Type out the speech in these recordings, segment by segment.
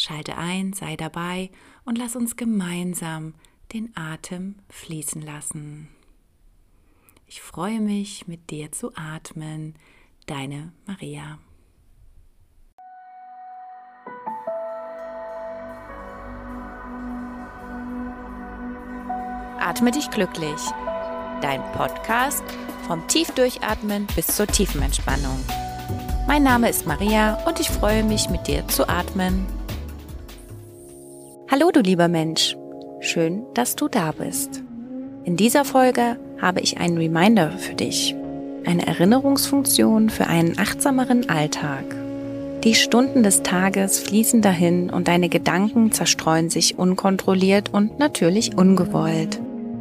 Schalte ein, sei dabei und lass uns gemeinsam den Atem fließen lassen. Ich freue mich, mit dir zu atmen. Deine Maria. Atme dich glücklich. Dein Podcast vom Tiefdurchatmen bis zur tiefen Entspannung. Mein Name ist Maria und ich freue mich, mit dir zu atmen. Hallo du lieber Mensch, schön, dass du da bist. In dieser Folge habe ich einen Reminder für dich, eine Erinnerungsfunktion für einen achtsameren Alltag. Die Stunden des Tages fließen dahin und deine Gedanken zerstreuen sich unkontrolliert und natürlich ungewollt.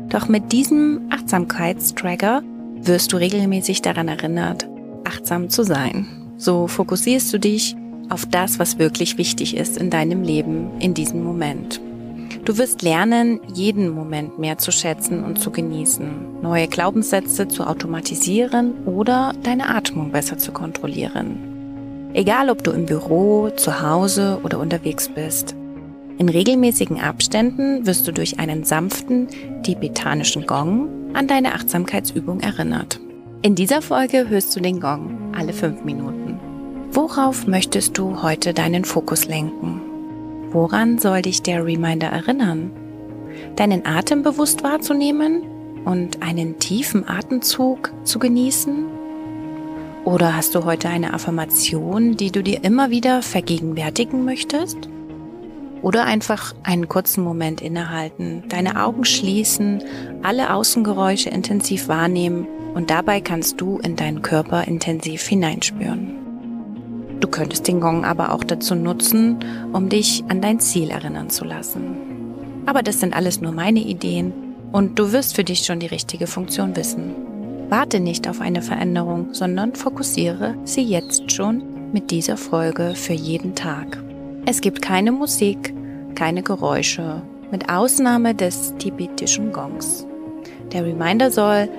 Doch mit diesem Achtsamkeitstragger wirst du regelmäßig daran erinnert, achtsam zu sein. So fokussierst du dich auf das, was wirklich wichtig ist in deinem Leben in diesem Moment. Du wirst lernen, jeden Moment mehr zu schätzen und zu genießen, neue Glaubenssätze zu automatisieren oder deine Atmung besser zu kontrollieren. Egal, ob du im Büro, zu Hause oder unterwegs bist. In regelmäßigen Abständen wirst du durch einen sanften tibetanischen Gong an deine Achtsamkeitsübung erinnert. In dieser Folge hörst du den Gong alle fünf Minuten. Worauf möchtest du heute deinen Fokus lenken? Woran soll dich der Reminder erinnern? Deinen Atem bewusst wahrzunehmen und einen tiefen Atemzug zu genießen? Oder hast du heute eine Affirmation, die du dir immer wieder vergegenwärtigen möchtest? Oder einfach einen kurzen Moment innehalten, deine Augen schließen, alle Außengeräusche intensiv wahrnehmen und dabei kannst du in deinen Körper intensiv hineinspüren. Du könntest den Gong aber auch dazu nutzen, um dich an dein Ziel erinnern zu lassen. Aber das sind alles nur meine Ideen und du wirst für dich schon die richtige Funktion wissen. Warte nicht auf eine Veränderung, sondern fokussiere sie jetzt schon mit dieser Folge für jeden Tag. Es gibt keine Musik, keine Geräusche, mit Ausnahme des tibetischen Gongs. Der Reminder soll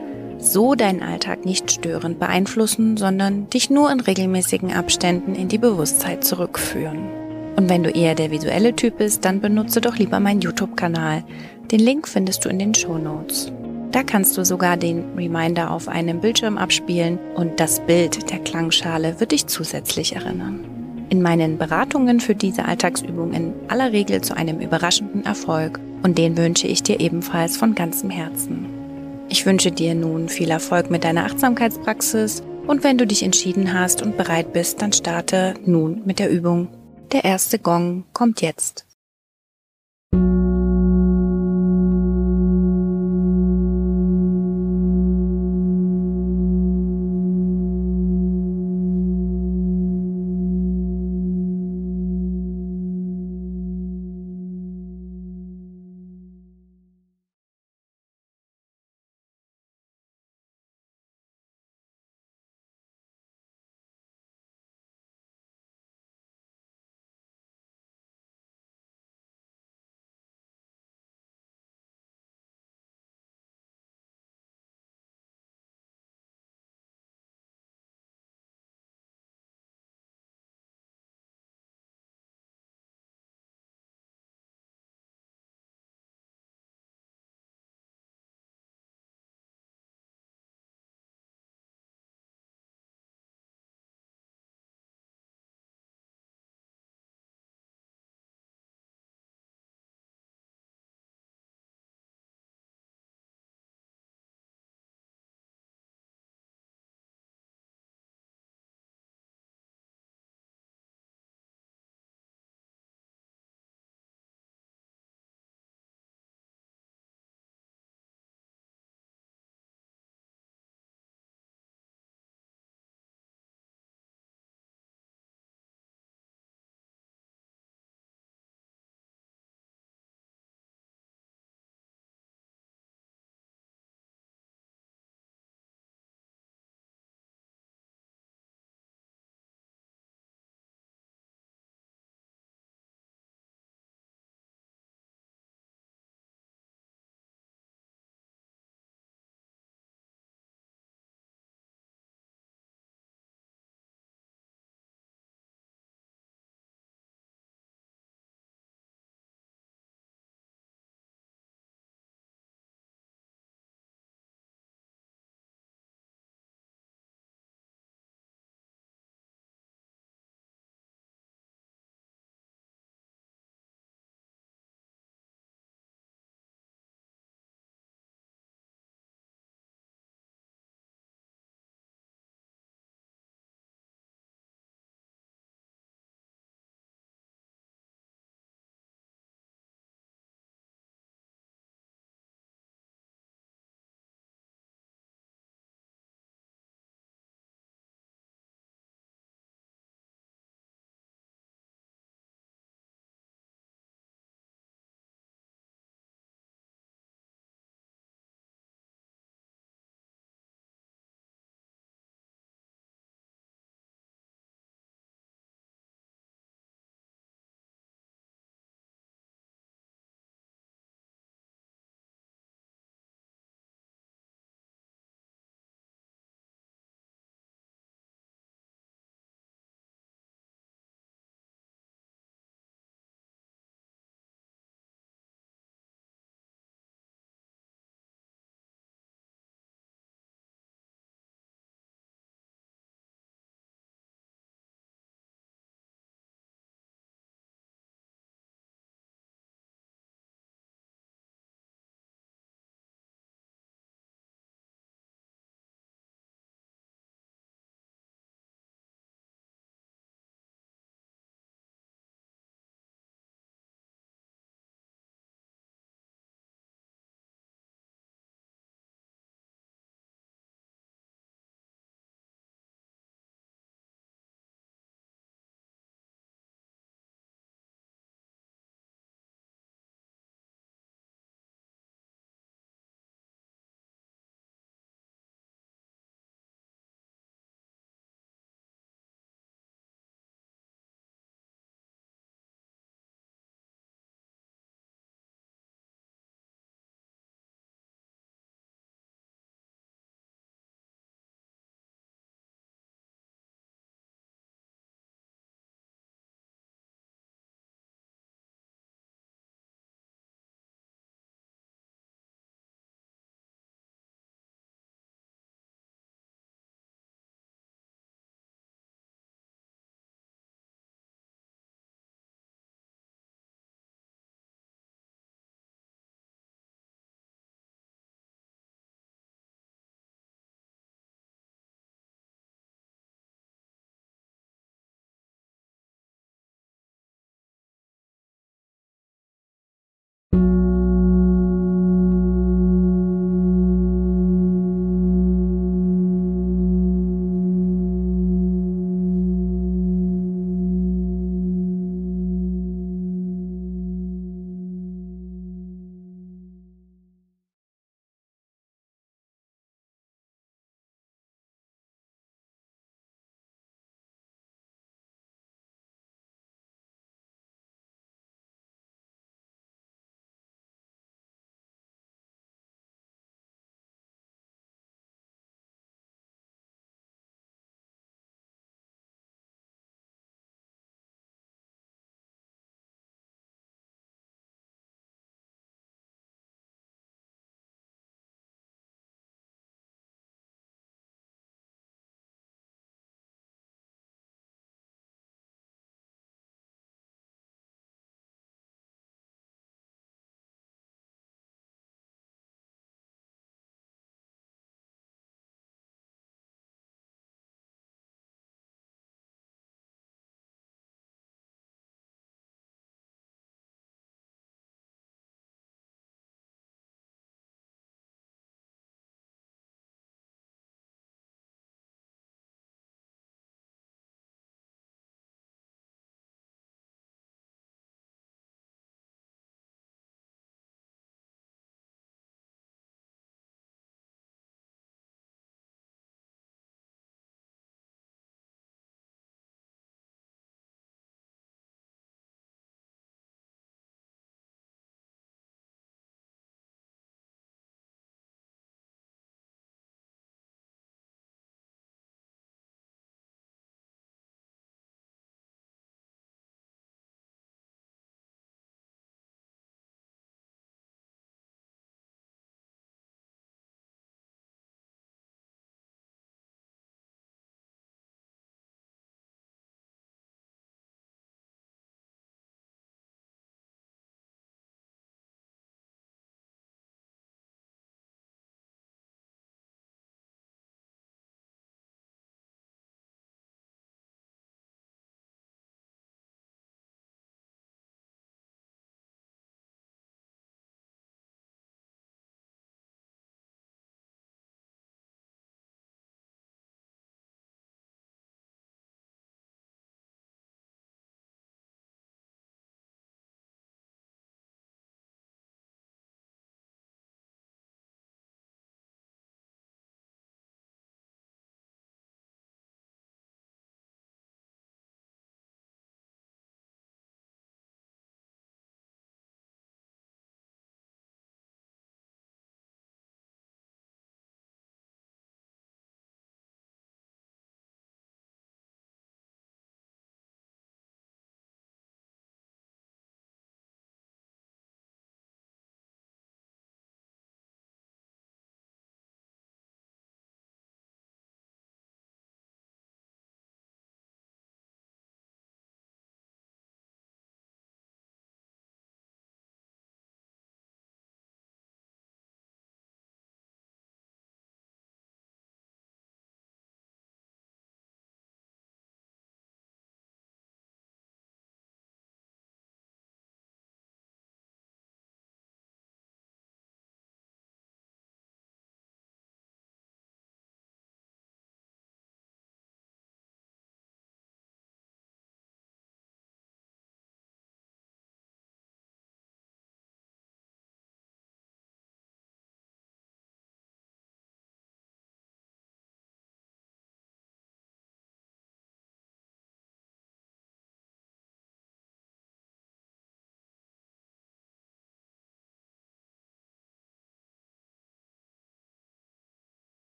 so deinen Alltag nicht störend beeinflussen, sondern dich nur in regelmäßigen Abständen in die Bewusstheit zurückführen. Und wenn du eher der visuelle Typ bist, dann benutze doch lieber meinen YouTube-Kanal. Den Link findest du in den Show Notes. Da kannst du sogar den Reminder auf einem Bildschirm abspielen und das Bild der Klangschale wird dich zusätzlich erinnern. In meinen Beratungen für diese Alltagsübung in aller Regel zu einem überraschenden Erfolg und den wünsche ich dir ebenfalls von ganzem Herzen. Ich wünsche dir nun viel Erfolg mit deiner Achtsamkeitspraxis und wenn du dich entschieden hast und bereit bist, dann starte nun mit der Übung. Der erste Gong kommt jetzt.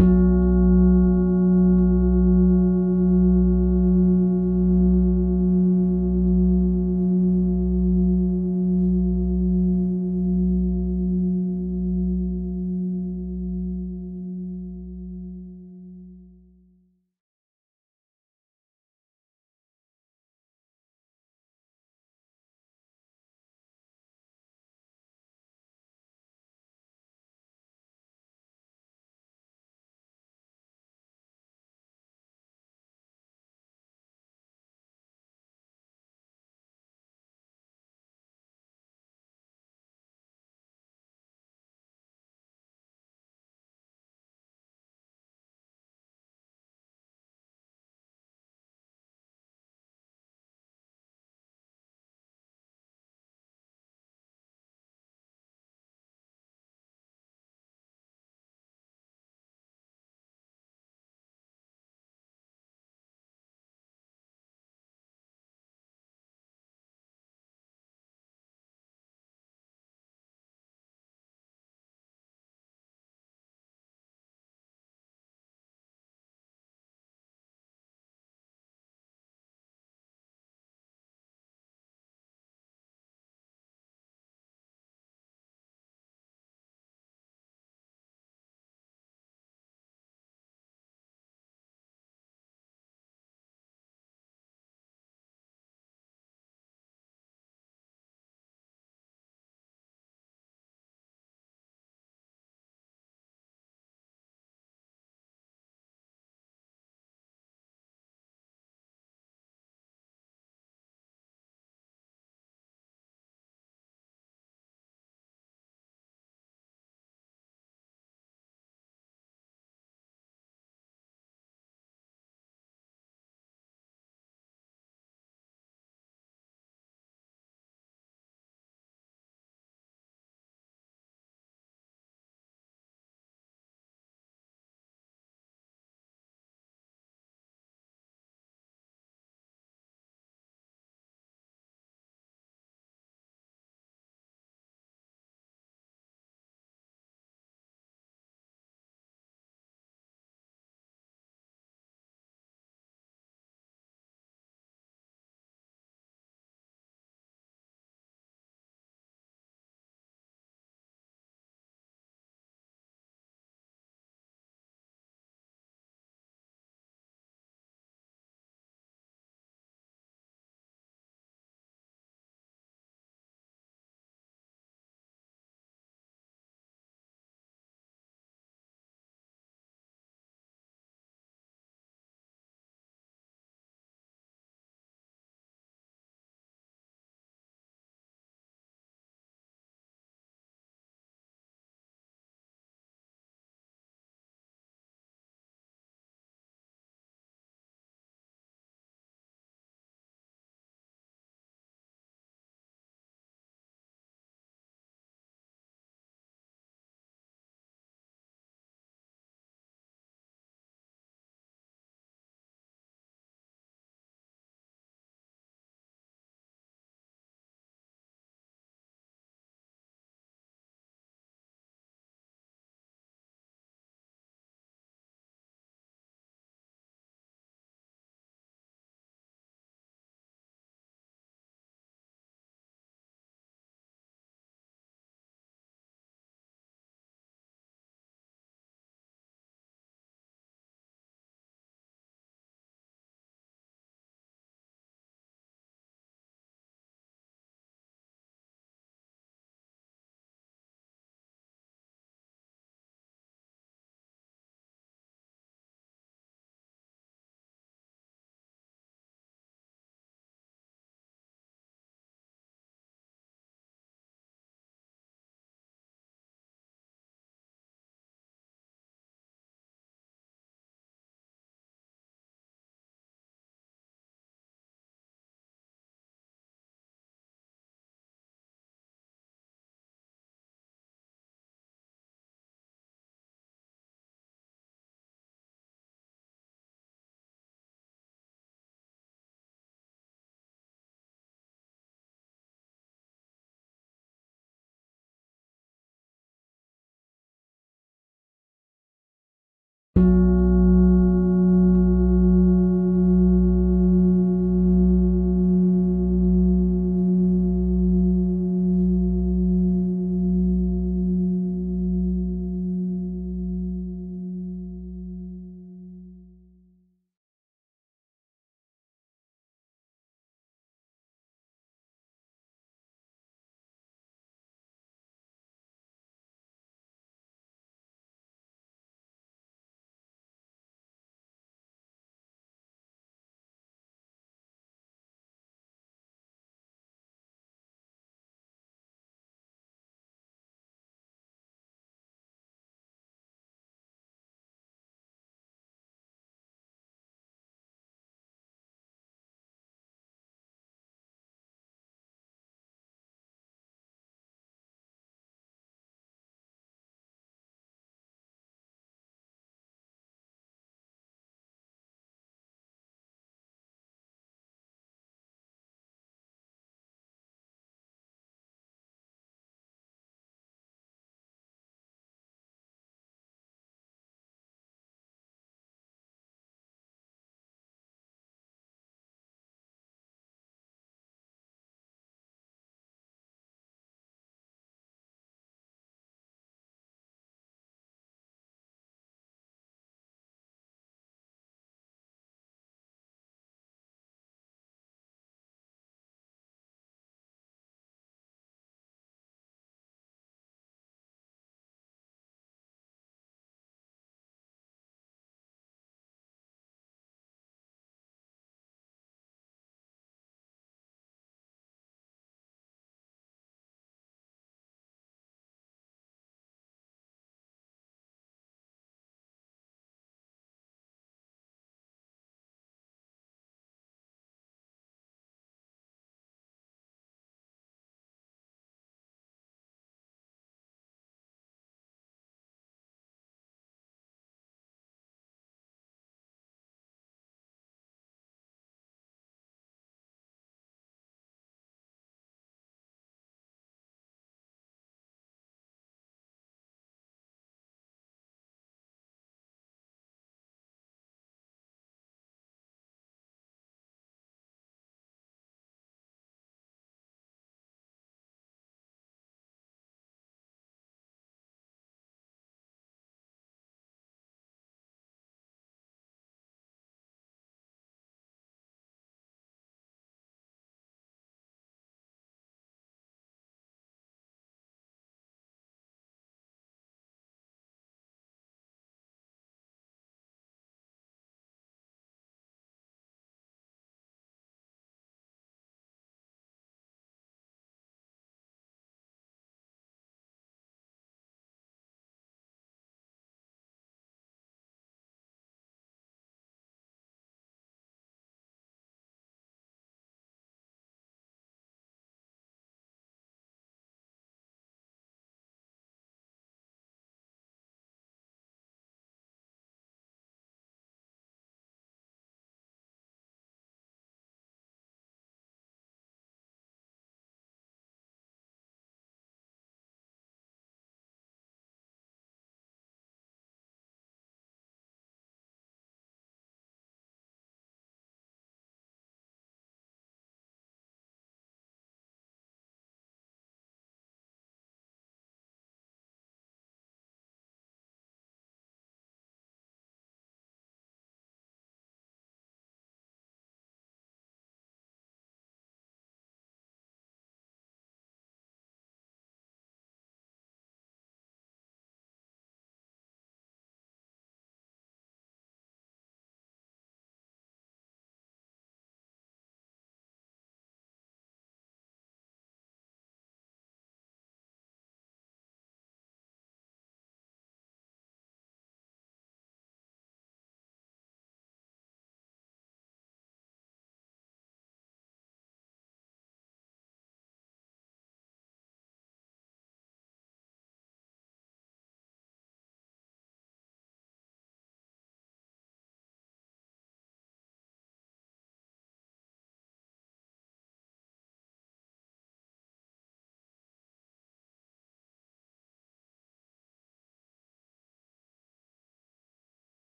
thank you